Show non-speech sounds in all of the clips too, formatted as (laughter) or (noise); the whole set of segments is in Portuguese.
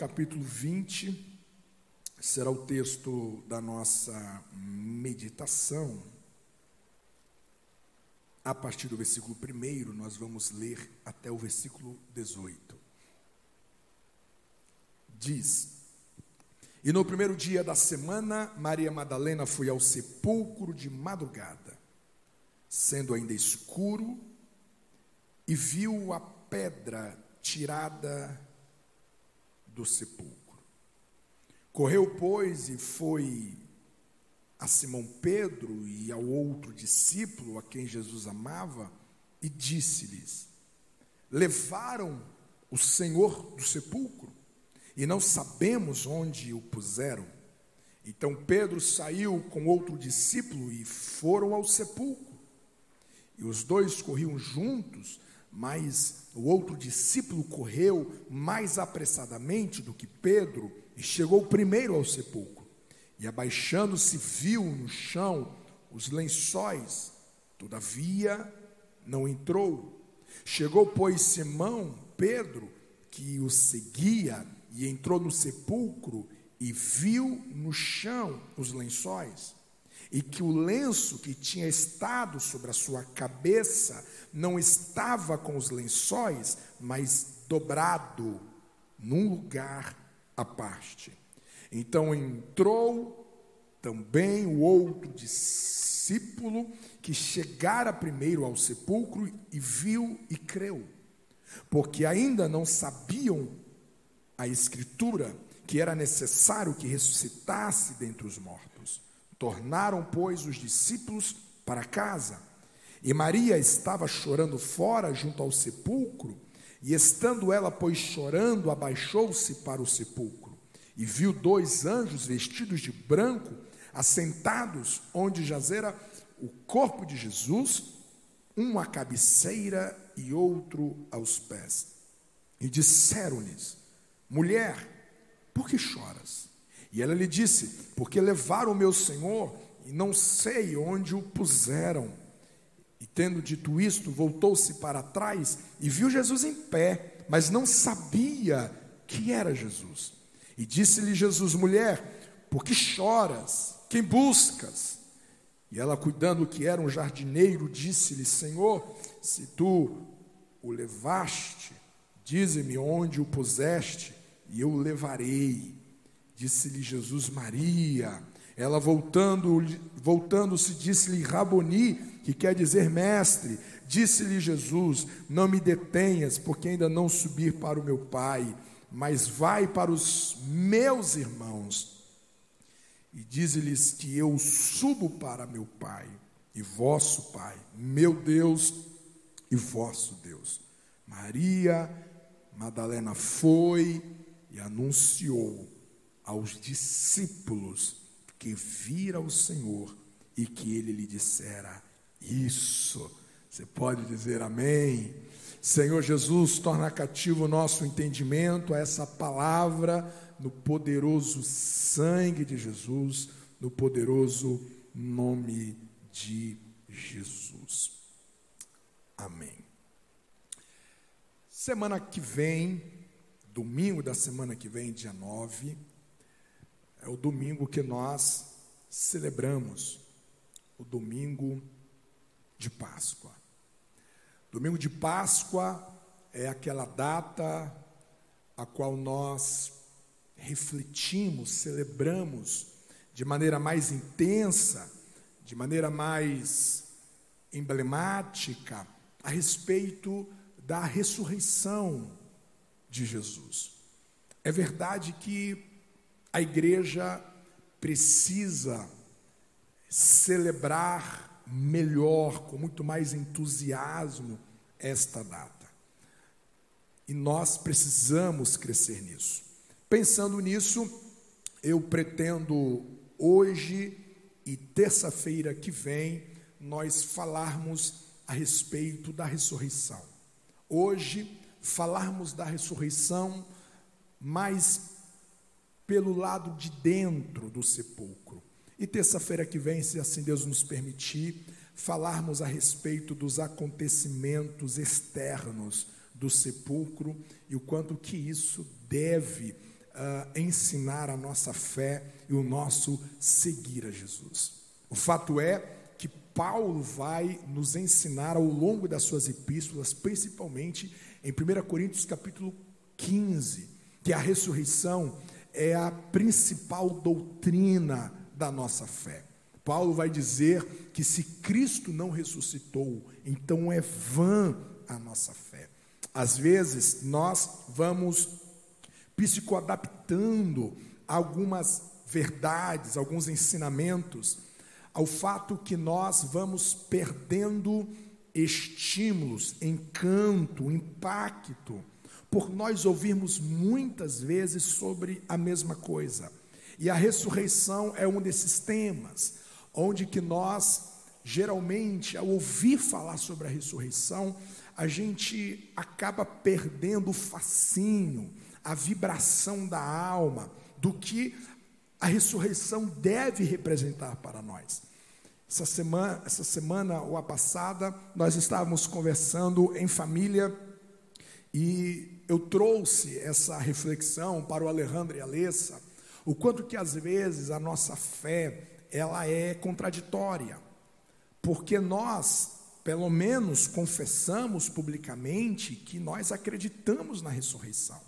Capítulo 20 será o texto da nossa meditação. A partir do versículo 1, nós vamos ler até o versículo 18. Diz: E no primeiro dia da semana, Maria Madalena foi ao sepulcro de madrugada, sendo ainda escuro, e viu a pedra tirada do sepulcro. Correu, pois, e foi a Simão Pedro e ao outro discípulo a quem Jesus amava, e disse-lhes: Levaram o Senhor do sepulcro, e não sabemos onde o puseram. Então Pedro saiu com outro discípulo e foram ao sepulcro. E os dois corriam juntos, mas o outro discípulo correu mais apressadamente do que Pedro e chegou primeiro ao sepulcro. E abaixando-se, viu no chão os lençóis, todavia não entrou. Chegou, pois, Simão, Pedro, que o seguia, e entrou no sepulcro e viu no chão os lençóis e que o lenço que tinha estado sobre a sua cabeça não estava com os lençóis, mas dobrado num lugar à parte. Então entrou também o outro discípulo que chegara primeiro ao sepulcro e viu e creu, porque ainda não sabiam a Escritura que era necessário que ressuscitasse dentre os mortos. Tornaram, pois, os discípulos para casa. E Maria estava chorando fora, junto ao sepulcro, e estando ela, pois, chorando, abaixou-se para o sepulcro, e viu dois anjos vestidos de branco, assentados onde jazera o corpo de Jesus, um à cabeceira e outro aos pés. E disseram-lhes: Mulher, por que choras? E ela lhe disse: Porque levaram o meu senhor e não sei onde o puseram. E tendo dito isto, voltou-se para trás e viu Jesus em pé, mas não sabia que era Jesus. E disse-lhe Jesus: Mulher, por que choras? Quem buscas? E ela, cuidando que era um jardineiro, disse-lhe: Senhor, se tu o levaste, dize-me onde o puseste, e eu o levarei. Disse-lhe Jesus Maria. Ela voltando, voltando-se, disse-lhe Raboni, que quer dizer mestre. Disse-lhe Jesus: Não me detenhas, porque ainda não subir para o meu Pai, mas vai para os meus irmãos. E diz-lhes que eu subo para meu Pai e vosso Pai, meu Deus e vosso Deus. Maria Madalena foi e anunciou aos discípulos que vira o Senhor e que ele lhe dissera isso. Você pode dizer amém? Senhor Jesus, torna cativo o nosso entendimento a essa palavra no poderoso sangue de Jesus, no poderoso nome de Jesus. Amém. Semana que vem, domingo da semana que vem, dia 9, é o domingo que nós celebramos, o domingo de Páscoa. Domingo de Páscoa é aquela data a qual nós refletimos, celebramos de maneira mais intensa, de maneira mais emblemática a respeito da ressurreição de Jesus. É verdade que a igreja precisa celebrar melhor, com muito mais entusiasmo, esta data. E nós precisamos crescer nisso. Pensando nisso, eu pretendo hoje e terça-feira que vem nós falarmos a respeito da ressurreição. Hoje, falarmos da ressurreição mais pelo lado de dentro do sepulcro. E terça-feira que vem, se assim Deus nos permitir, falarmos a respeito dos acontecimentos externos do sepulcro e o quanto que isso deve uh, ensinar a nossa fé e o nosso seguir a Jesus. O fato é que Paulo vai nos ensinar ao longo das suas epístolas, principalmente em 1 Coríntios capítulo 15, que a ressurreição é a principal doutrina da nossa fé. Paulo vai dizer que se Cristo não ressuscitou, então é vã a nossa fé. Às vezes nós vamos psicoadaptando algumas verdades, alguns ensinamentos, ao fato que nós vamos perdendo estímulos, encanto, impacto, por nós ouvirmos muitas vezes sobre a mesma coisa. E a ressurreição é um desses temas, onde que nós geralmente ao ouvir falar sobre a ressurreição, a gente acaba perdendo o fascínio, a vibração da alma, do que a ressurreição deve representar para nós. Essa semana, essa semana ou a passada, nós estávamos conversando em família e eu trouxe essa reflexão para o Alejandro e a Alessa, o quanto que às vezes a nossa fé, ela é contraditória, porque nós, pelo menos, confessamos publicamente que nós acreditamos na ressurreição.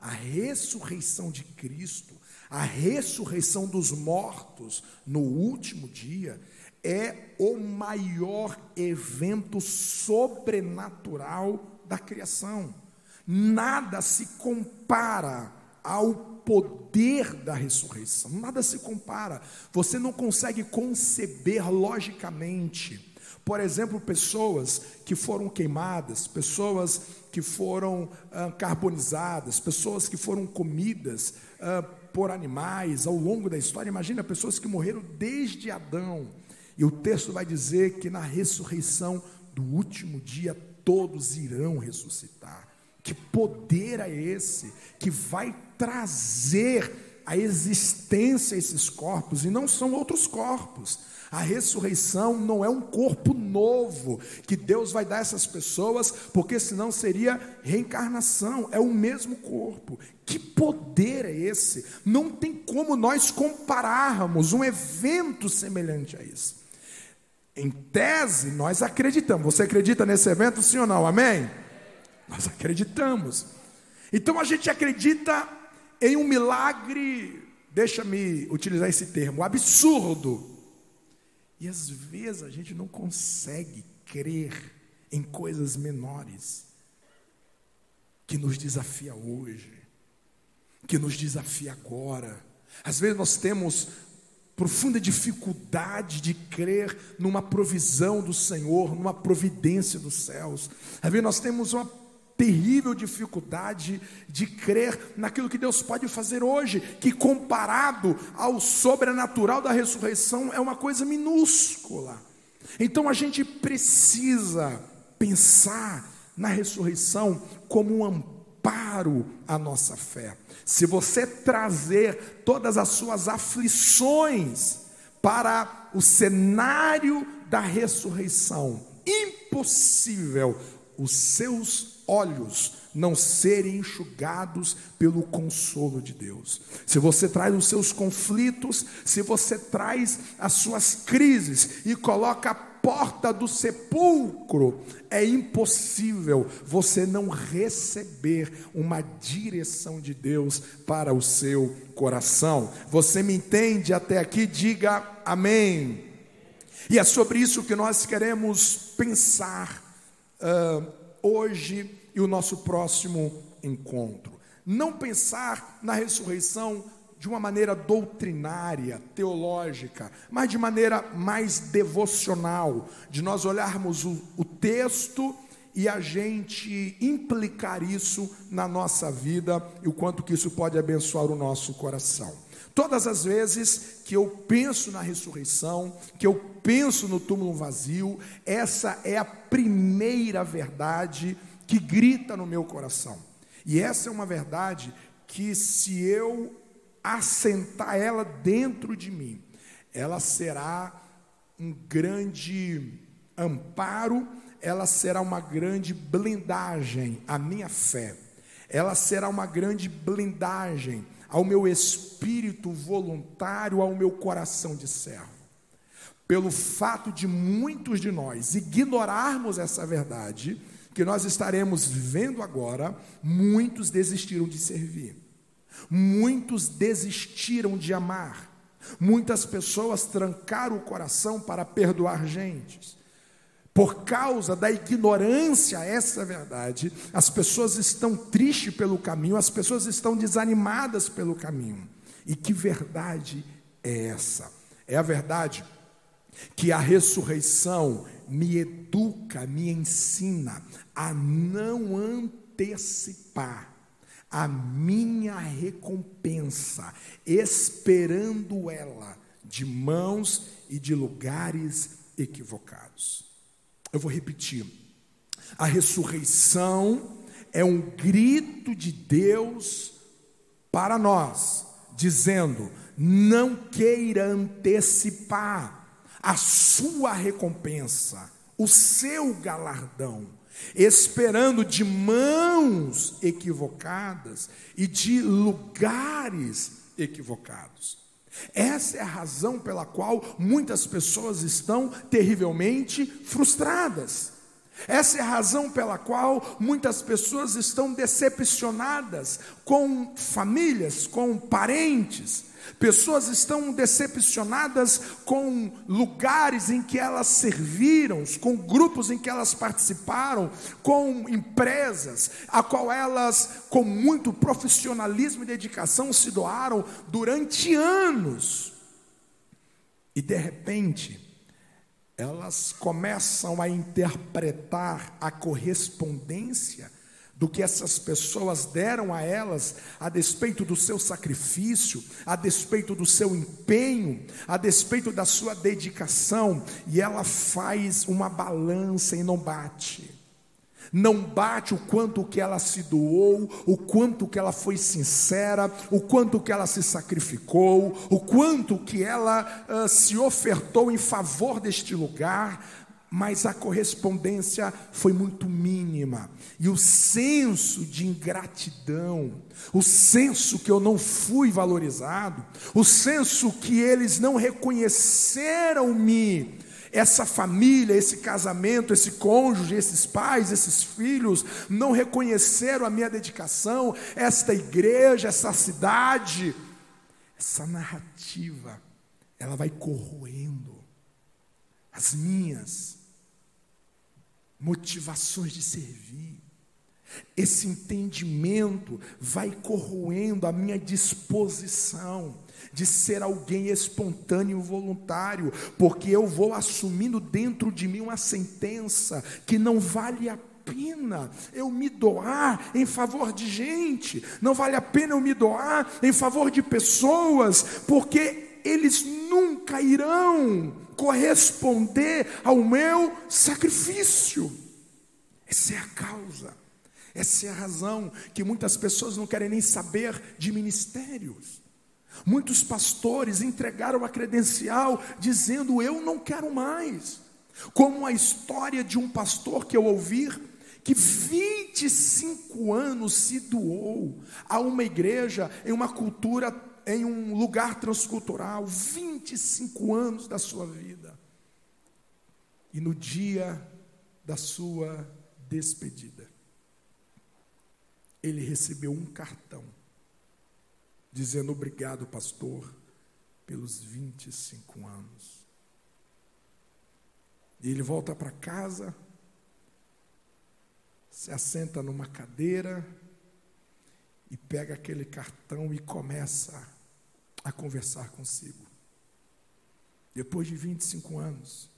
A ressurreição de Cristo, a ressurreição dos mortos no último dia, é o maior evento sobrenatural da criação. Nada se compara ao poder da ressurreição, nada se compara. Você não consegue conceber logicamente. Por exemplo, pessoas que foram queimadas, pessoas que foram ah, carbonizadas, pessoas que foram comidas ah, por animais ao longo da história. Imagina pessoas que morreram desde Adão. E o texto vai dizer que na ressurreição do último dia todos irão ressuscitar. Que poder é esse que vai trazer a existência a esses corpos e não são outros corpos. A ressurreição não é um corpo novo que Deus vai dar a essas pessoas, porque senão seria reencarnação, é o mesmo corpo. Que poder é esse? Não tem como nós compararmos um evento semelhante a isso. Em tese, nós acreditamos. Você acredita nesse evento, sim ou não? Amém? Nós acreditamos. Então a gente acredita em um milagre, deixa-me utilizar esse termo, absurdo. E às vezes a gente não consegue crer em coisas menores que nos desafia hoje, que nos desafia agora. Às vezes nós temos profunda dificuldade de crer numa provisão do Senhor, numa providência dos céus. Às vezes nós temos uma terrível dificuldade de crer naquilo que Deus pode fazer hoje, que comparado ao sobrenatural da ressurreição é uma coisa minúscula. Então a gente precisa pensar na ressurreição como um amparo à nossa fé. Se você trazer todas as suas aflições para o cenário da ressurreição, impossível os seus olhos não serem enxugados pelo consolo de Deus. Se você traz os seus conflitos, se você traz as suas crises e coloca a porta do sepulcro, é impossível você não receber uma direção de Deus para o seu coração. Você me entende até aqui? Diga amém. E é sobre isso que nós queremos pensar uh, hoje e o nosso próximo encontro. Não pensar na ressurreição de uma maneira doutrinária, teológica, mas de maneira mais devocional, de nós olharmos o, o texto e a gente implicar isso na nossa vida e o quanto que isso pode abençoar o nosso coração. Todas as vezes que eu penso na ressurreição, que eu penso no túmulo vazio, essa é a primeira verdade que grita no meu coração. E essa é uma verdade que, se eu assentar ela dentro de mim, ela será um grande amparo, ela será uma grande blindagem à minha fé. Ela será uma grande blindagem ao meu espírito voluntário, ao meu coração de servo. Pelo fato de muitos de nós ignorarmos essa verdade, que nós estaremos vendo agora, muitos desistiram de servir, muitos desistiram de amar, muitas pessoas trancaram o coração para perdoar gentes. Por causa da ignorância a essa verdade, as pessoas estão tristes pelo caminho, as pessoas estão desanimadas pelo caminho. E que verdade é essa? É a verdade que a ressurreição me educa, me ensina a não antecipar a minha recompensa, esperando ela de mãos e de lugares equivocados. Eu vou repetir. A ressurreição é um grito de Deus para nós, dizendo: não queira antecipar a sua recompensa, o seu galardão, esperando de mãos equivocadas e de lugares equivocados. Essa é a razão pela qual muitas pessoas estão terrivelmente frustradas. Essa é a razão pela qual muitas pessoas estão decepcionadas com famílias, com parentes, Pessoas estão decepcionadas com lugares em que elas serviram, com grupos em que elas participaram, com empresas a qual elas, com muito profissionalismo e dedicação, se doaram durante anos. E de repente, elas começam a interpretar a correspondência do que essas pessoas deram a elas, a despeito do seu sacrifício, a despeito do seu empenho, a despeito da sua dedicação, e ela faz uma balança e não bate. Não bate o quanto que ela se doou, o quanto que ela foi sincera, o quanto que ela se sacrificou, o quanto que ela uh, se ofertou em favor deste lugar, mas a correspondência foi muito mínima. E o senso de ingratidão, o senso que eu não fui valorizado, o senso que eles não reconheceram-me, essa família, esse casamento, esse cônjuge, esses pais, esses filhos, não reconheceram a minha dedicação, esta igreja, essa cidade, essa narrativa, ela vai corroendo as minhas motivações de servir. Esse entendimento vai corroendo a minha disposição de ser alguém espontâneo e voluntário, porque eu vou assumindo dentro de mim uma sentença que não vale a pena eu me doar em favor de gente, não vale a pena eu me doar em favor de pessoas, porque eles nunca irão corresponder ao meu sacrifício. Essa é a causa, essa é a razão que muitas pessoas não querem nem saber de ministérios. Muitos pastores entregaram a credencial dizendo: Eu não quero mais. Como a história de um pastor que eu ouvi, que 25 anos se doou a uma igreja em uma cultura em um lugar transcultural 25 anos da sua vida. E no dia da sua despedida, ele recebeu um cartão dizendo obrigado, pastor, pelos 25 anos. E ele volta para casa, se assenta numa cadeira e pega aquele cartão e começa a conversar consigo. Depois de 25 anos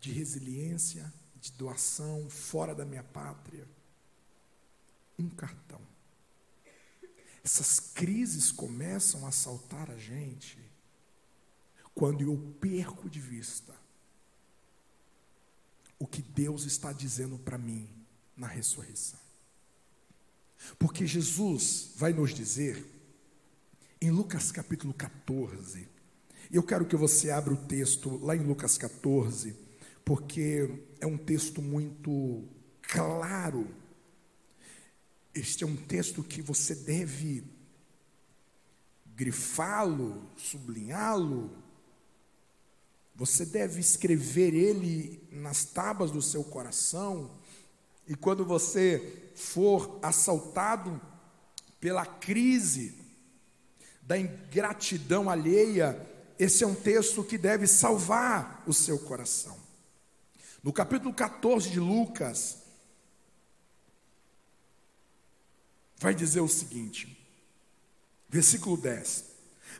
de resiliência, de doação fora da minha pátria, um cartão. Essas crises começam a saltar a gente quando eu perco de vista o que Deus está dizendo para mim na ressurreição. Porque Jesus vai nos dizer em Lucas capítulo 14. Eu quero que você abra o texto lá em Lucas 14, porque é um texto muito claro. Este é um texto que você deve grifá-lo, sublinhá-lo. Você deve escrever ele nas tábuas do seu coração. E quando você for assaltado pela crise da ingratidão alheia, esse é um texto que deve salvar o seu coração. No capítulo 14 de Lucas, vai dizer o seguinte, versículo 10: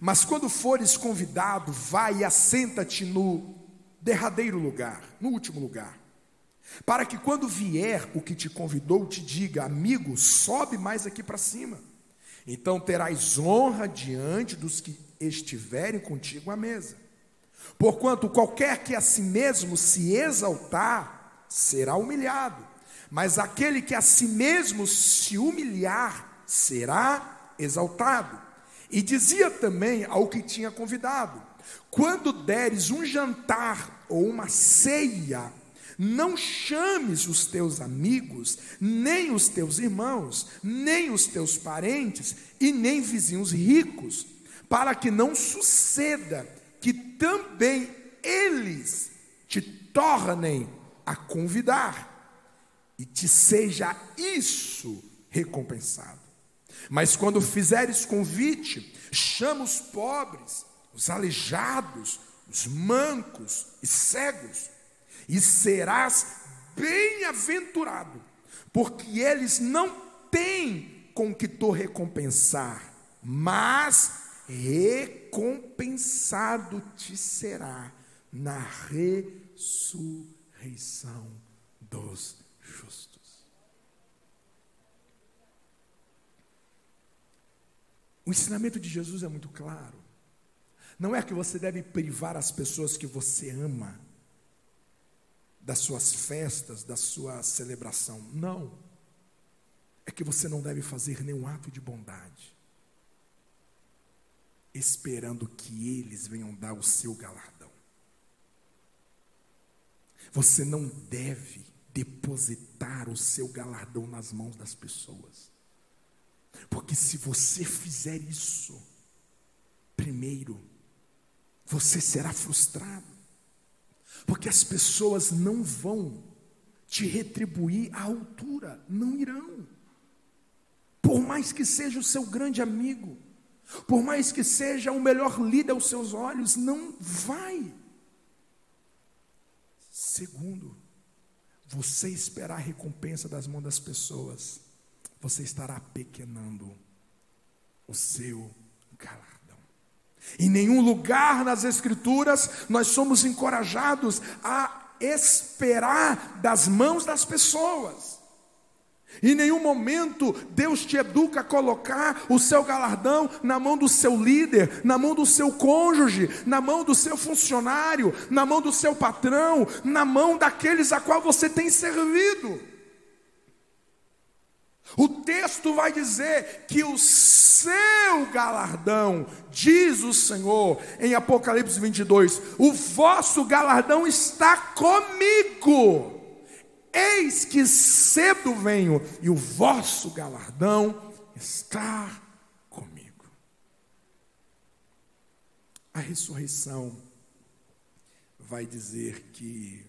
Mas quando fores convidado, vai e assenta-te no derradeiro lugar, no último lugar, para que quando vier o que te convidou, te diga, amigo, sobe mais aqui para cima. Então terás honra diante dos que estiverem contigo à mesa. Porquanto qualquer que a si mesmo se exaltar, será humilhado, mas aquele que a si mesmo se humilhar, será exaltado. E dizia também ao que tinha convidado: quando deres um jantar ou uma ceia, não chames os teus amigos, nem os teus irmãos, nem os teus parentes e nem vizinhos ricos, para que não suceda que também eles te tornem a convidar e te seja isso recompensado. Mas quando fizeres convite, chama os pobres, os aleijados, os mancos e cegos, e serás bem-aventurado, porque eles não têm com que te recompensar, mas recompensado te será na ressurreição dos justos. O ensinamento de Jesus é muito claro. Não é que você deve privar as pessoas que você ama das suas festas, da sua celebração. Não. É que você não deve fazer nenhum ato de bondade esperando que eles venham dar o seu galardão. Você não deve depositar o seu galardão nas mãos das pessoas. Porque se você fizer isso, primeiro, você será frustrado. Porque as pessoas não vão te retribuir à altura, não irão. Por mais que seja o seu grande amigo, por mais que seja o melhor líder aos seus olhos, não vai. Segundo, você esperar a recompensa das mãos das pessoas, você estará pequenando o seu galardão. Em nenhum lugar nas Escrituras nós somos encorajados a esperar das mãos das pessoas. Em nenhum momento Deus te educa a colocar o seu galardão na mão do seu líder, na mão do seu cônjuge, na mão do seu funcionário, na mão do seu patrão, na mão daqueles a qual você tem servido. O texto vai dizer que o seu galardão, diz o Senhor em Apocalipse 22, o vosso galardão está comigo. Eis que cedo venho e o vosso galardão está comigo. A ressurreição vai dizer que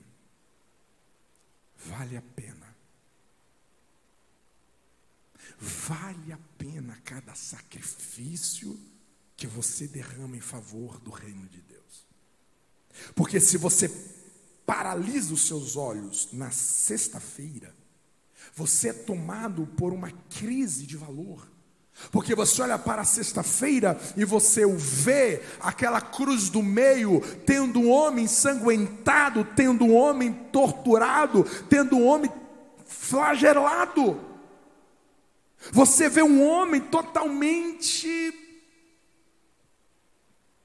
vale a pena. Vale a pena cada sacrifício que você derrama em favor do reino de Deus. Porque se você paralisa os seus olhos na sexta-feira, você é tomado por uma crise de valor. Porque você olha para a sexta-feira e você o vê, aquela cruz do meio, tendo um homem ensanguentado, tendo um homem torturado, tendo um homem flagelado. Você vê um homem totalmente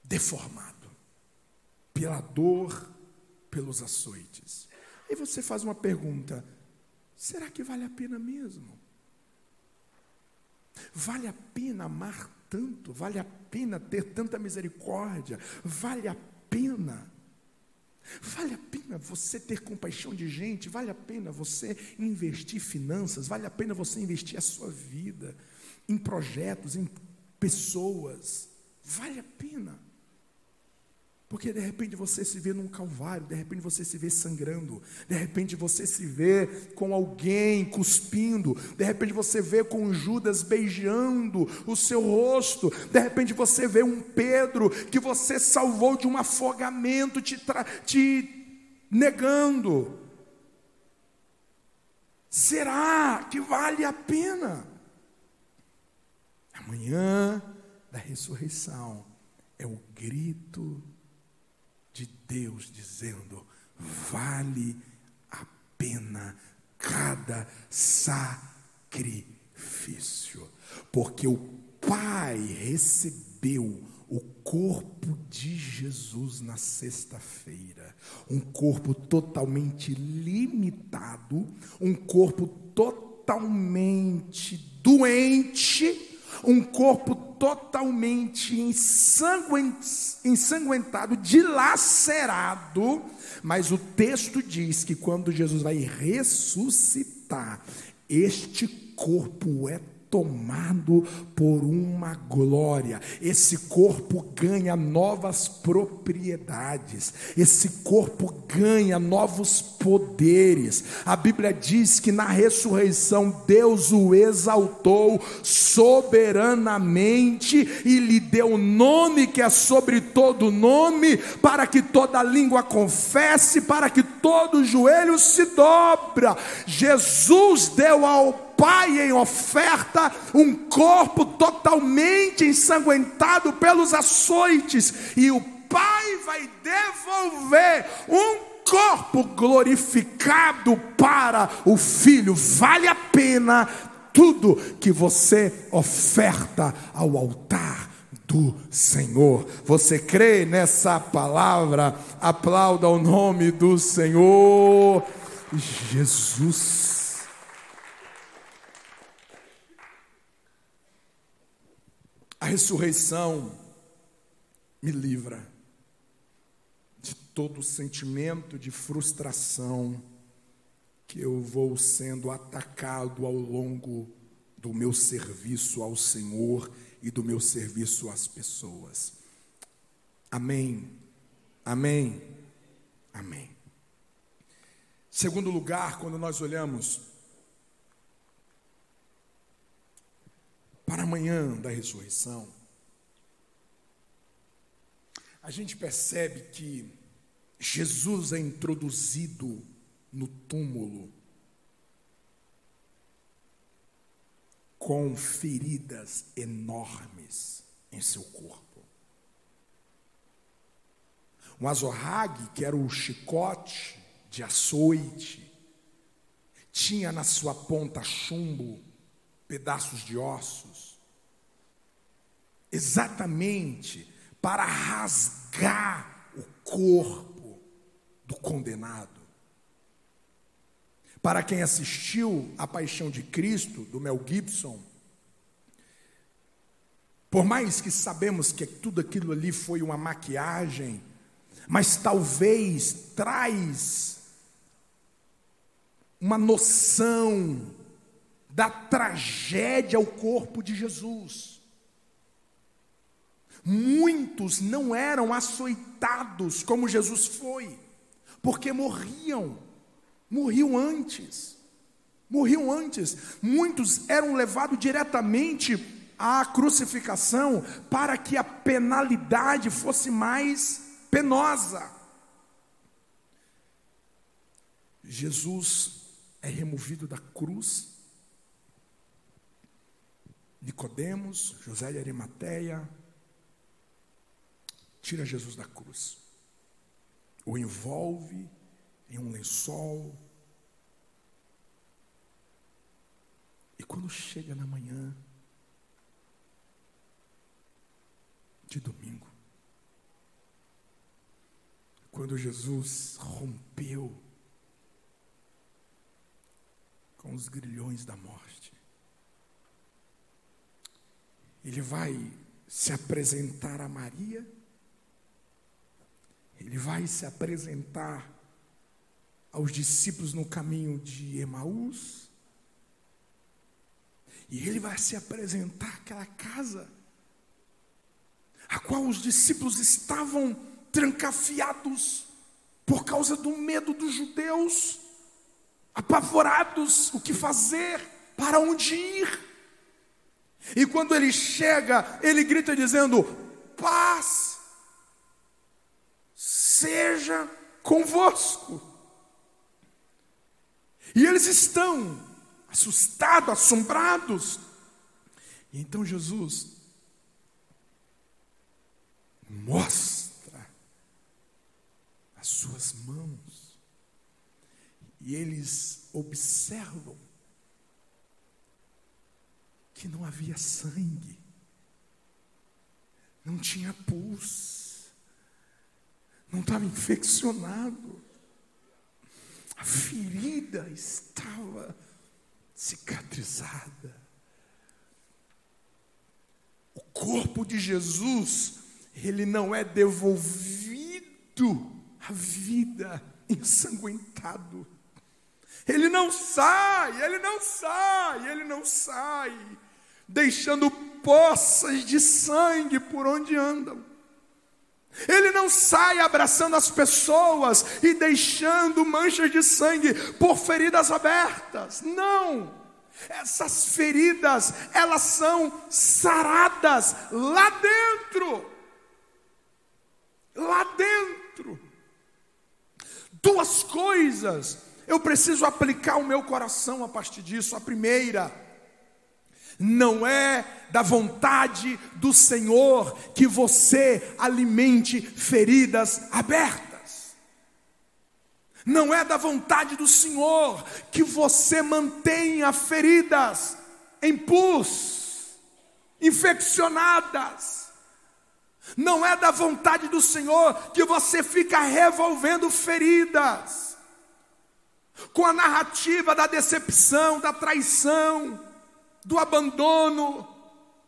deformado pela dor pelos açoites. E você faz uma pergunta: será que vale a pena mesmo? Vale a pena amar tanto? Vale a pena ter tanta misericórdia? Vale a pena? Vale a pena você ter compaixão de gente, vale a pena você investir finanças, vale a pena você investir a sua vida em projetos, em pessoas. Vale a pena. Porque de repente você se vê num calvário, de repente você se vê sangrando, de repente você se vê com alguém cuspindo, de repente você vê com Judas beijando o seu rosto, de repente você vê um Pedro que você salvou de um afogamento, te, te negando. Será que vale a pena? Amanhã da ressurreição é o grito Deus dizendo: vale a pena cada sacrifício, porque o Pai recebeu o corpo de Jesus na sexta-feira, um corpo totalmente limitado, um corpo totalmente doente um corpo totalmente ensanguentado, dilacerado, mas o texto diz que quando Jesus vai ressuscitar, este corpo é tomado por uma glória. Esse corpo ganha novas propriedades, esse corpo ganha novos poderes. A Bíblia diz que na ressurreição Deus o exaltou soberanamente e lhe deu o nome que é sobre todo nome, para que toda língua confesse, para que todo joelho se dobra. Jesus deu ao Pai em oferta um corpo totalmente ensanguentado pelos açoites, e o Pai vai devolver um corpo glorificado para o Filho. Vale a pena tudo que você oferta ao altar do Senhor. Você crê nessa palavra? Aplauda o nome do Senhor Jesus. A ressurreição me livra de todo sentimento de frustração que eu vou sendo atacado ao longo do meu serviço ao Senhor e do meu serviço às pessoas. Amém. Amém. Amém. Segundo lugar, quando nós olhamos para amanhã da ressurreição, a gente percebe que Jesus é introduzido no túmulo com feridas enormes em seu corpo. Um azorrague, que era o chicote de açoite, tinha na sua ponta chumbo pedaços de ossos, exatamente para rasgar o corpo do condenado. Para quem assistiu A Paixão de Cristo, do Mel Gibson, por mais que sabemos que tudo aquilo ali foi uma maquiagem, mas talvez traz uma noção da tragédia ao corpo de Jesus. Muitos não eram açoitados como Jesus foi, porque morriam, morriam antes, morriam antes. Muitos eram levados diretamente à crucificação para que a penalidade fosse mais penosa. Jesus é removido da cruz Nicodemos, José de Arimateia, tira Jesus da cruz, o envolve em um lençol, e quando chega na manhã de domingo, quando Jesus rompeu com os grilhões da morte, ele vai se apresentar a Maria ele vai se apresentar aos discípulos no caminho de Emaús. E ele vai se apresentar àquela casa, a qual os discípulos estavam trancafiados por causa do medo dos judeus, apavorados, o que fazer, para onde ir. E quando ele chega, ele grita dizendo: Paz seja convosco. E eles estão assustados, assombrados. E então Jesus mostra as suas mãos. E eles observam que não havia sangue, não tinha pus, não estava infeccionado, a ferida estava cicatrizada. O corpo de Jesus, ele não é devolvido à vida ensanguentado. Ele não sai, ele não sai, ele não sai deixando poças de sangue por onde andam. Ele não sai abraçando as pessoas e deixando manchas de sangue por feridas abertas. Não. Essas feridas, elas são saradas lá dentro. Lá dentro. Duas coisas eu preciso aplicar o meu coração a partir disso. A primeira, não é da vontade do Senhor que você alimente feridas abertas. Não é da vontade do Senhor que você mantenha feridas em pus, infeccionadas. Não é da vontade do Senhor que você fica revolvendo feridas com a narrativa da decepção, da traição do abandono,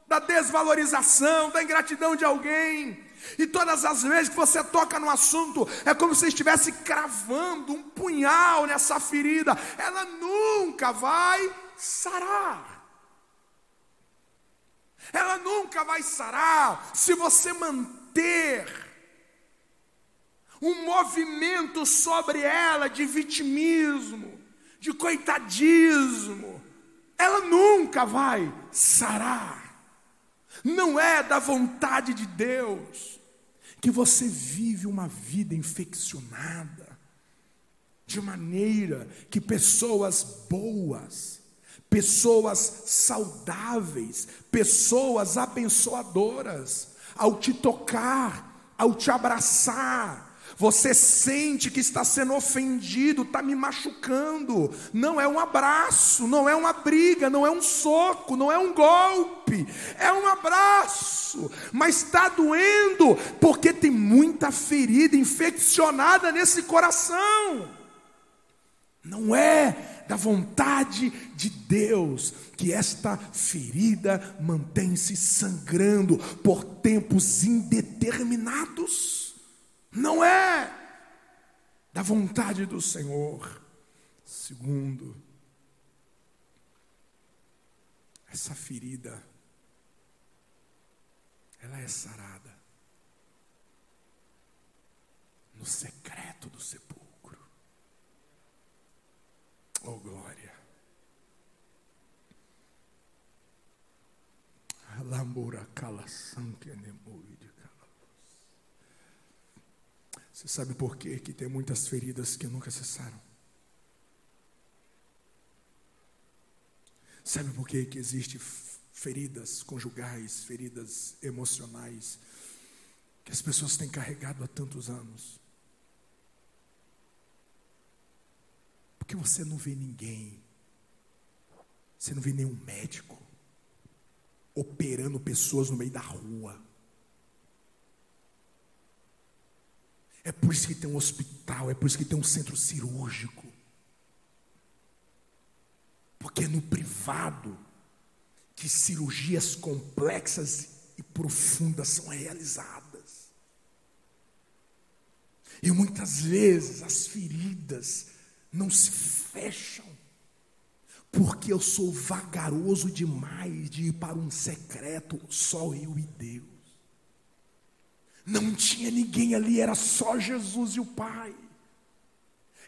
da desvalorização, da ingratidão de alguém. E todas as vezes que você toca no assunto, é como se estivesse cravando um punhal nessa ferida. Ela nunca vai sarar. Ela nunca vai sarar se você manter um movimento sobre ela de vitimismo, de coitadismo, ela nunca vai sarar. Não é da vontade de Deus que você vive uma vida infeccionada, de maneira que pessoas boas, pessoas saudáveis, pessoas abençoadoras, ao te tocar, ao te abraçar, você sente que está sendo ofendido, está me machucando. Não é um abraço, não é uma briga, não é um soco, não é um golpe, é um abraço. Mas está doendo porque tem muita ferida infeccionada nesse coração. Não é da vontade de Deus que esta ferida mantém-se sangrando por tempos indeterminados não é da vontade do Senhor. Segundo, essa ferida, ela é sarada no secreto do sepulcro. Oh glória! Lambura cala sangue Você sabe por quê? que tem muitas feridas que nunca cessaram? Sabe por quê? que existem feridas conjugais, feridas emocionais, que as pessoas têm carregado há tantos anos? Porque você não vê ninguém, você não vê nenhum médico operando pessoas no meio da rua. É por isso que tem um hospital, é por isso que tem um centro cirúrgico. Porque é no privado que cirurgias complexas e profundas são realizadas. E muitas vezes as feridas não se fecham, porque eu sou vagaroso demais de ir para um secreto, só eu e Deus. Não tinha ninguém ali, era só Jesus e o Pai.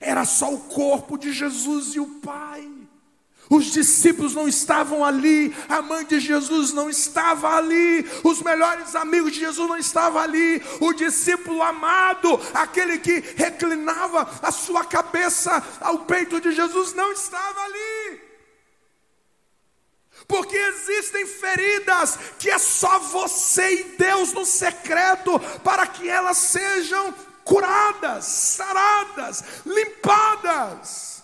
Era só o corpo de Jesus e o Pai. Os discípulos não estavam ali, a mãe de Jesus não estava ali, os melhores amigos de Jesus não estavam ali, o discípulo amado, aquele que reclinava a sua cabeça ao peito de Jesus, não estava ali. Porque existem feridas que é só você e Deus no secreto para que elas sejam curadas, saradas, limpadas.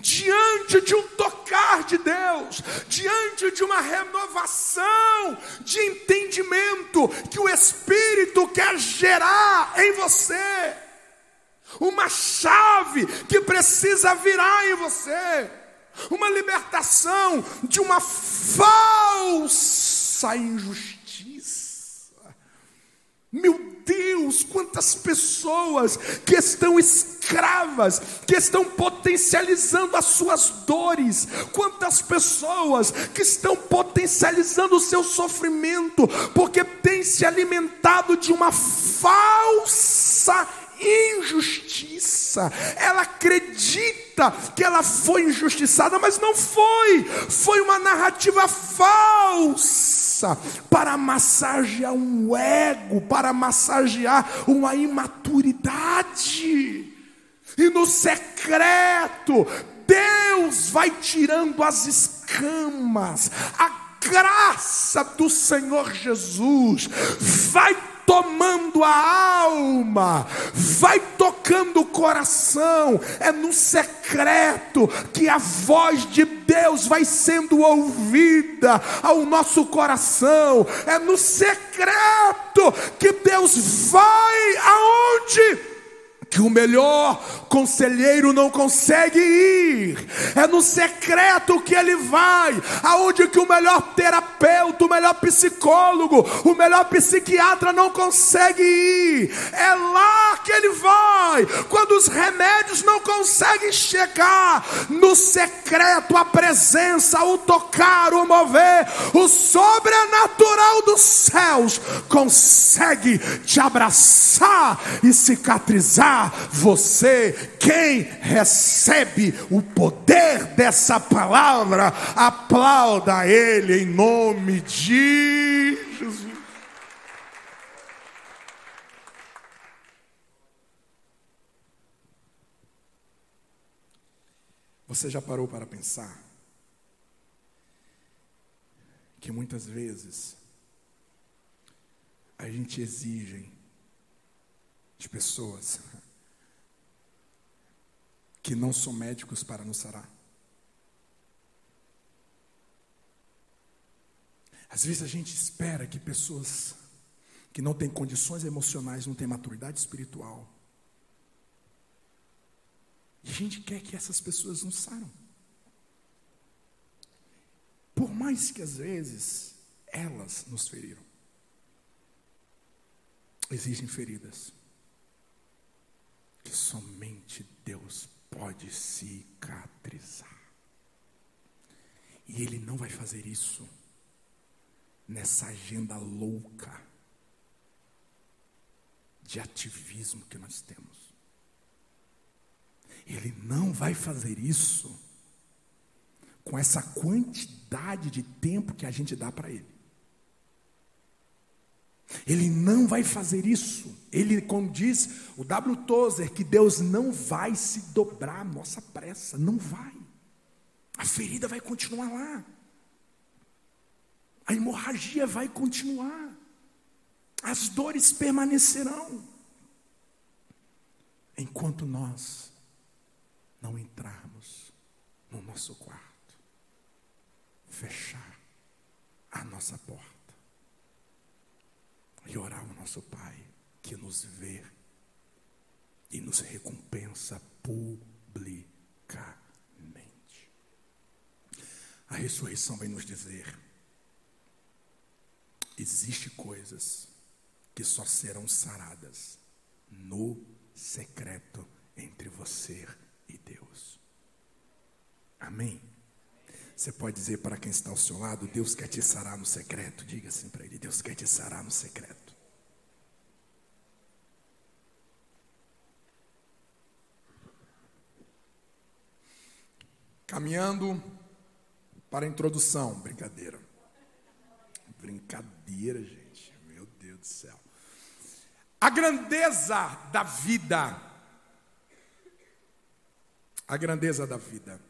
Diante de um tocar de Deus, diante de uma renovação de entendimento que o Espírito quer gerar em você, uma chave que precisa virar em você, uma libertação de uma falsa injustiça. Meu Deus, quantas pessoas que estão escravas, que estão potencializando as suas dores, quantas pessoas que estão potencializando o seu sofrimento, porque têm se alimentado de uma falsa injustiça. Ela acredita que ela foi injustiçada, mas não foi. Foi uma narrativa falsa para massagear um ego, para massagear uma imaturidade. E no secreto, Deus vai tirando as escamas, a graça do Senhor Jesus vai tomando a alma, vai tocando o coração. É no secreto que a voz de Deus vai sendo ouvida ao nosso coração. É no secreto que Deus vai aonde? Que o melhor conselheiro não consegue ir. É no secreto que ele vai, aonde que o melhor terapeuta, o melhor psicólogo, o melhor psiquiatra não consegue ir. É lá que ele vai, quando os remédios não conseguem chegar. No secreto, a presença, o tocar, o mover, o sobrenatural dos céus consegue te abraçar e cicatrizar você, quem recebe o poder dessa palavra, aplauda Ele em nome de Jesus. Você já parou para pensar que muitas vezes a gente exige de pessoas que não são médicos para nos sarar. Às vezes a gente espera que pessoas que não têm condições emocionais, não têm maturidade espiritual, e a gente quer que essas pessoas nos saram. Por mais que às vezes elas nos feriram. Existem feridas que somente Deus pode cicatrizar. E Ele não vai fazer isso nessa agenda louca de ativismo que nós temos. Ele não vai fazer isso com essa quantidade de tempo que a gente dá para Ele. Ele não vai fazer isso. Ele, como diz o W. Tozer, que Deus não vai se dobrar à nossa pressa. Não vai. A ferida vai continuar lá. A hemorragia vai continuar. As dores permanecerão. Enquanto nós não entrarmos no nosso quarto, fechar a nossa porta e orar ao nosso Pai que nos vê e nos recompensa publicamente. A ressurreição vai nos dizer: existe coisas que só serão saradas no secreto entre você e Deus. Amém? Você pode dizer para quem está ao seu lado: Deus quer te sarar no secreto. Diga assim para ele: Deus quer te sarar no secreto. Caminhando para a introdução, brincadeira. Brincadeira, gente. Meu Deus do céu. A grandeza da vida. A grandeza da vida.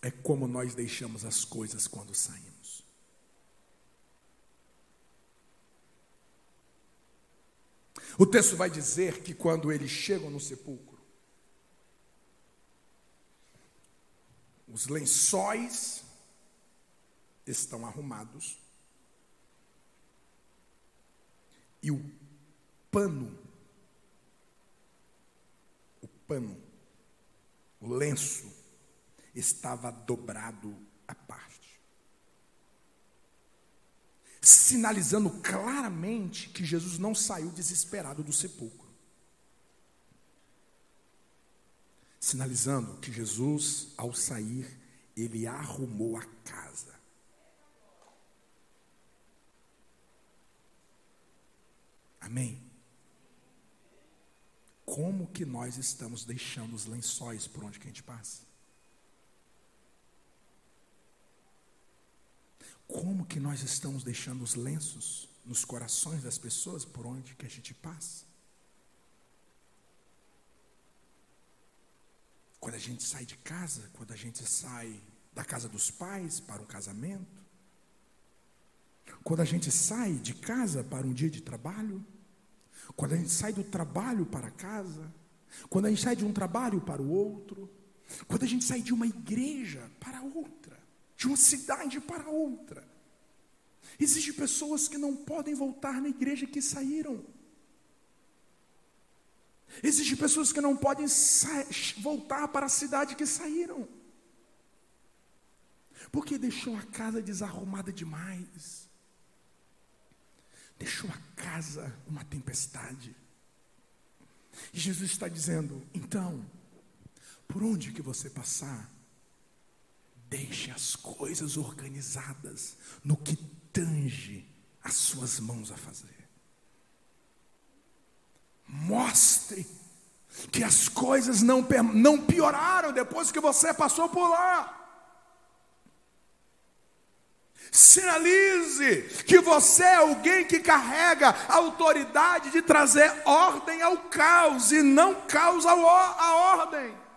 É como nós deixamos as coisas quando saímos. O texto vai dizer que quando eles chegam no sepulcro, os lençóis estão arrumados e o pano, o pano, o lenço, estava dobrado à parte, sinalizando claramente que Jesus não saiu desesperado do sepulcro. Sinalizando que Jesus, ao sair, ele arrumou a casa. Amém? Como que nós estamos deixando os lençóis por onde que a gente passa? Como que nós estamos deixando os lenços nos corações das pessoas por onde que a gente passa? Quando a gente sai de casa, quando a gente sai da casa dos pais para um casamento, quando a gente sai de casa para um dia de trabalho, quando a gente sai do trabalho para casa, quando a gente sai de um trabalho para o outro, quando a gente sai de uma igreja para outra, de uma cidade para outra. Existem pessoas que não podem voltar na igreja que saíram. Existem pessoas que não podem voltar para a cidade que saíram. Porque deixou a casa desarrumada demais deixou a casa uma tempestade. E Jesus está dizendo: então, por onde que você passar, deixe as coisas organizadas no que tange as suas mãos a fazer. Mostre que as coisas não, não pioraram depois que você passou por lá. Sinalize que você é alguém que carrega a autoridade de trazer ordem ao caos e não caos à ordem.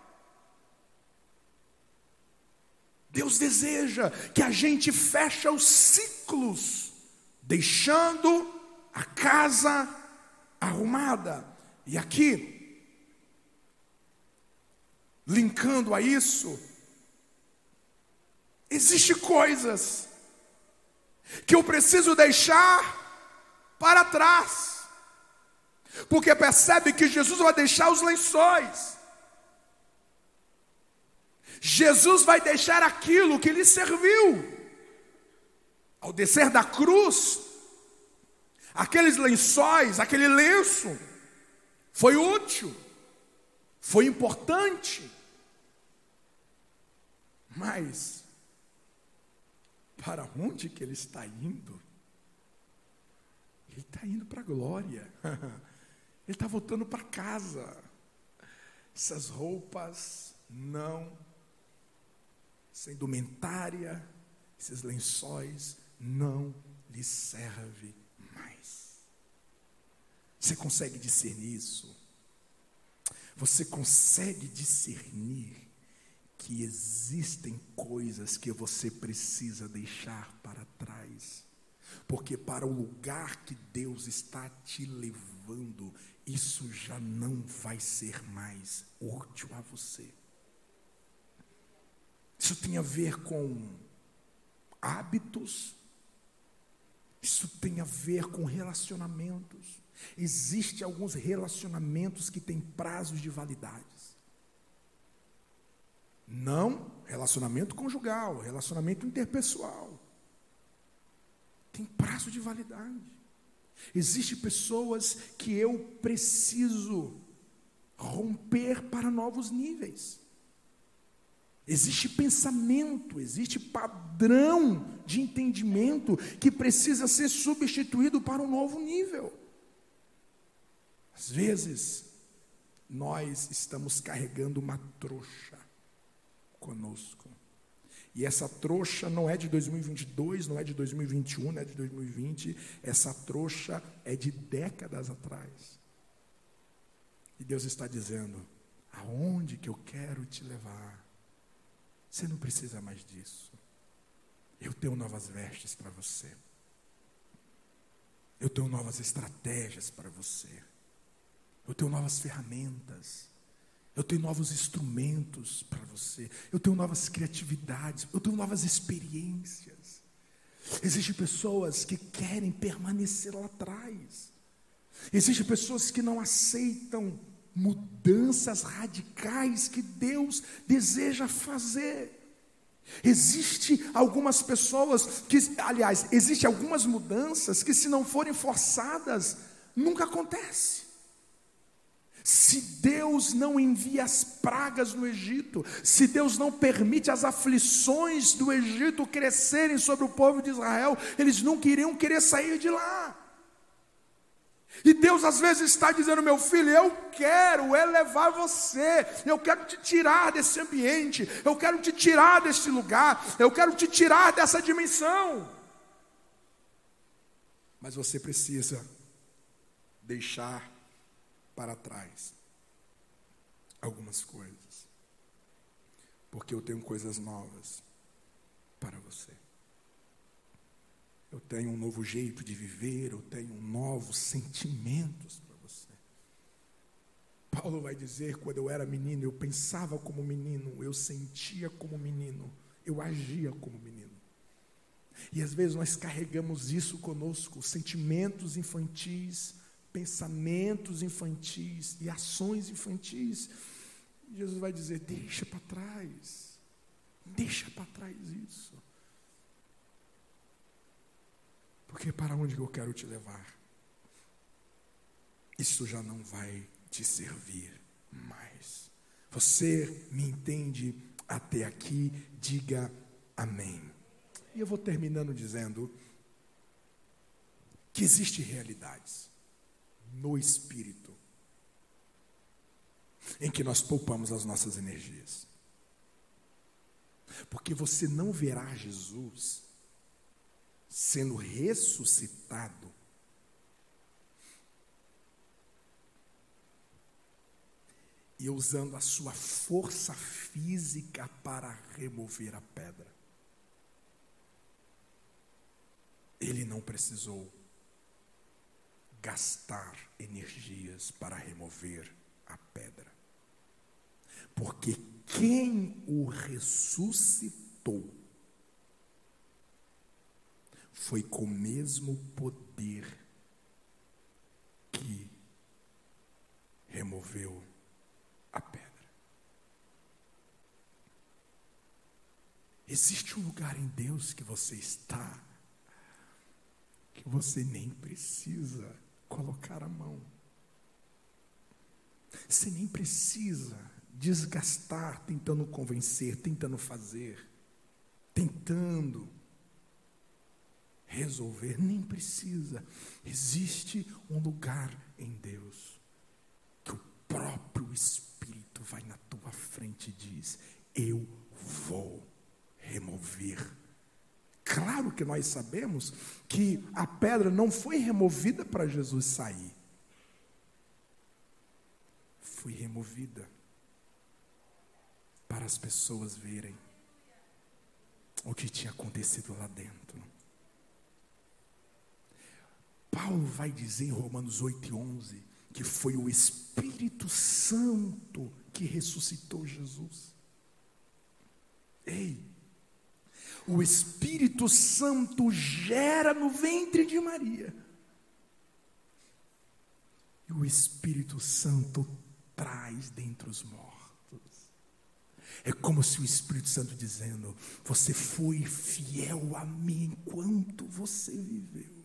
Deus deseja que a gente feche os ciclos, deixando a casa arrumada. E aqui, linkando a isso, existem coisas que eu preciso deixar para trás, porque percebe que Jesus vai deixar os lençóis, Jesus vai deixar aquilo que lhe serviu, ao descer da cruz, aqueles lençóis, aquele lenço, foi útil, foi importante, mas para onde que ele está indo? Ele está indo para a glória. (laughs) Ele está voltando para casa. Essas roupas não, essa indumentária, esses lençóis não lhe serve mais. Você consegue discernir isso? Você consegue discernir que existem coisas que você precisa deixar para trás. Porque para o lugar que Deus está te levando, isso já não vai ser mais útil a você. Isso tem a ver com hábitos, isso tem a ver com relacionamentos. Existem alguns relacionamentos que têm prazos de validades. Não relacionamento conjugal, relacionamento interpessoal. Tem prazo de validade. Existem pessoas que eu preciso romper para novos níveis. Existe pensamento, existe padrão de entendimento que precisa ser substituído para um novo nível. Às vezes, nós estamos carregando uma trouxa conosco. E essa trouxa não é de 2022, não é de 2021, não é de 2020. Essa trouxa é de décadas atrás. E Deus está dizendo: aonde que eu quero te levar? Você não precisa mais disso. Eu tenho novas vestes para você. Eu tenho novas estratégias para você. Eu tenho novas ferramentas. Eu tenho novos instrumentos para você. Eu tenho novas criatividades. Eu tenho novas experiências. Existem pessoas que querem permanecer lá atrás. Existem pessoas que não aceitam mudanças radicais que Deus deseja fazer. Existe algumas pessoas que, aliás, existe algumas mudanças que se não forem forçadas, nunca acontece. Se Deus não envia as pragas no Egito, se Deus não permite as aflições do Egito crescerem sobre o povo de Israel, eles nunca iriam querer sair de lá. E Deus às vezes está dizendo, meu filho, eu quero elevar você, eu quero te tirar desse ambiente, eu quero te tirar desse lugar, eu quero te tirar dessa dimensão. Mas você precisa deixar para trás algumas coisas, porque eu tenho coisas novas para você. Eu tenho um novo jeito de viver, eu tenho novos sentimentos para você. Paulo vai dizer: quando eu era menino, eu pensava como menino, eu sentia como menino, eu agia como menino. E às vezes nós carregamos isso conosco, sentimentos infantis, pensamentos infantis e ações infantis. Jesus vai dizer: deixa para trás, deixa para trás isso. Porque para onde eu quero te levar? Isso já não vai te servir mais. Você me entende até aqui? Diga amém. E eu vou terminando dizendo que existem realidades no espírito, em que nós poupamos as nossas energias. Porque você não verá Jesus sendo ressuscitado e usando a sua força física para remover a pedra. Ele não precisou gastar energias para remover a pedra. Porque quem o ressuscitou foi com o mesmo poder que removeu a pedra. Existe um lugar em Deus que você está, que você nem precisa colocar a mão. Você nem precisa desgastar tentando convencer, tentando fazer, tentando resolver, nem precisa. Existe um lugar em Deus que o próprio Espírito vai na tua frente e diz: Eu vou remover Claro que nós sabemos que a pedra não foi removida para Jesus sair. Foi removida para as pessoas verem o que tinha acontecido lá dentro. Paulo vai dizer em Romanos 8 e 11 que foi o Espírito Santo que ressuscitou Jesus. Ei, o Espírito Santo gera no ventre de Maria. E o Espírito Santo traz dentre os mortos. É como se o Espírito Santo dizendo: Você foi fiel a mim enquanto você viveu.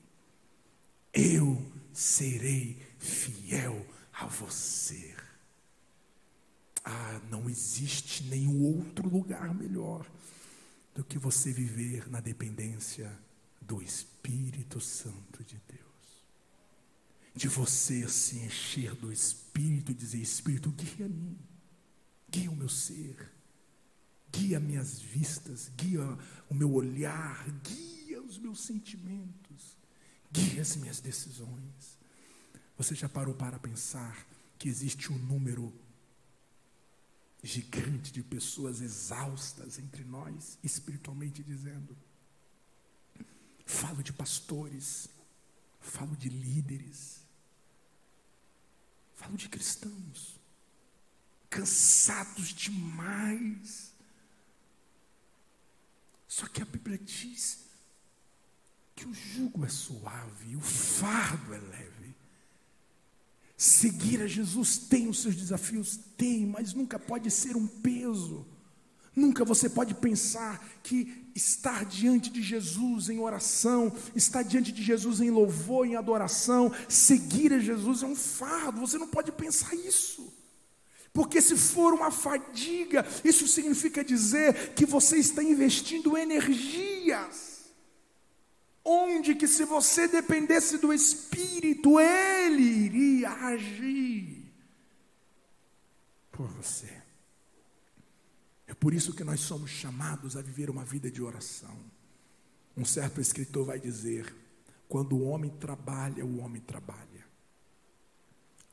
Eu serei fiel a você. Ah, não existe nenhum outro lugar melhor do que você viver na dependência do Espírito Santo de Deus. De você se encher do Espírito e dizer: Espírito, guia-me, guia o meu ser, guia minhas vistas, guia o meu olhar, guia os meus sentimentos, guia as minhas decisões. Você já parou para pensar que existe um número gigante de pessoas exaustas entre nós, espiritualmente dizendo? Falo de pastores, falo de líderes, falo de cristãos, cansados demais. Só que a Bíblia diz que o jugo é suave, o fardo é leve. Seguir a Jesus tem os seus desafios? Tem, mas nunca pode ser um peso. Nunca você pode pensar que estar diante de Jesus em oração, estar diante de Jesus em louvor, em adoração, seguir a Jesus é um fardo. Você não pode pensar isso. Porque se for uma fadiga, isso significa dizer que você está investindo energias onde que se você dependesse do Espírito, Ele iria agir por você. É por isso que nós somos chamados a viver uma vida de oração. Um certo escritor vai dizer: quando o homem trabalha, o homem trabalha.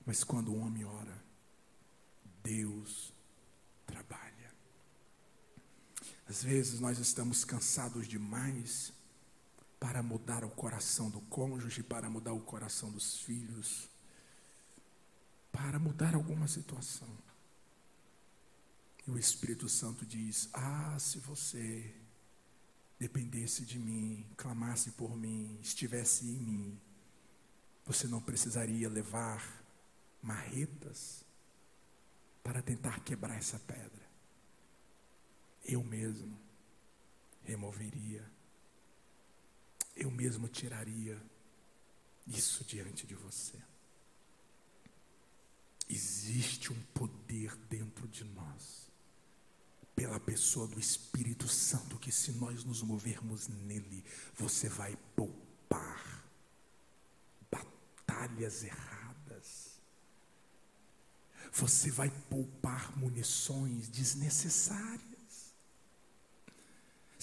Mas quando o homem ora, Deus trabalha. Às vezes nós estamos cansados demais para mudar o coração do cônjuge, para mudar o coração dos filhos, para mudar alguma situação. E o Espírito Santo diz: Ah, se você dependesse de mim, clamasse por mim, estivesse em mim, você não precisaria levar marretas para tentar quebrar essa pedra. Eu mesmo removeria eu mesmo tiraria isso diante de você. Existe um poder dentro de nós, pela pessoa do Espírito Santo, que se nós nos movermos nele, você vai poupar batalhas erradas. Você vai poupar munições desnecessárias.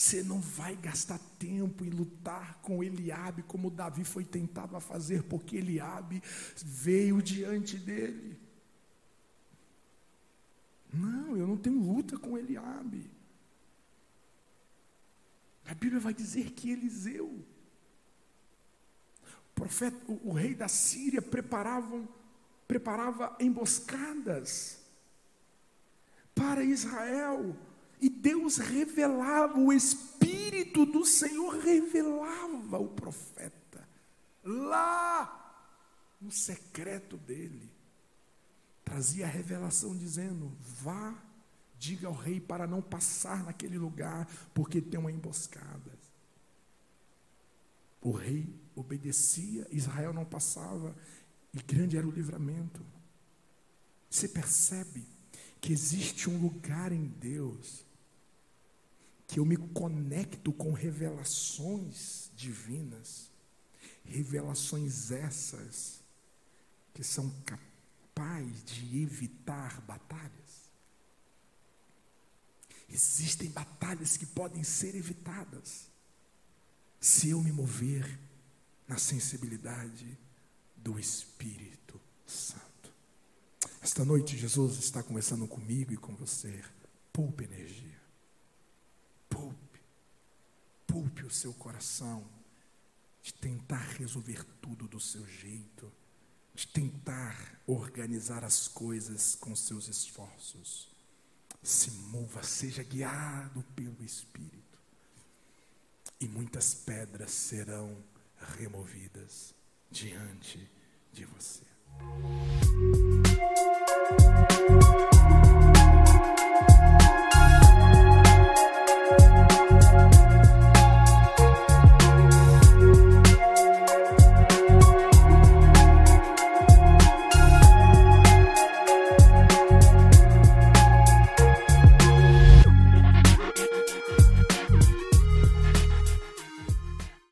Você não vai gastar tempo em lutar com Eliabe como Davi foi tentado a fazer, porque Eliabe veio diante dele. Não, eu não tenho luta com Eliabe. A Bíblia vai dizer que Eliseu, o profeta, o, o rei da Síria, preparavam, preparava emboscadas para Israel e Deus revelava, o Espírito do Senhor revelava o profeta, lá no secreto dele. Trazia a revelação dizendo: vá, diga ao rei para não passar naquele lugar, porque tem uma emboscada. O rei obedecia, Israel não passava, e grande era o livramento. Você percebe que existe um lugar em Deus que eu me conecto com revelações divinas, revelações essas que são capazes de evitar batalhas. Existem batalhas que podem ser evitadas se eu me mover na sensibilidade do Espírito Santo. Esta noite, Jesus está conversando comigo e com você. Poupa energia. Poupe, poupe o seu coração de tentar resolver tudo do seu jeito, de tentar organizar as coisas com seus esforços. Se mova, seja guiado pelo Espírito, e muitas pedras serão removidas diante de você.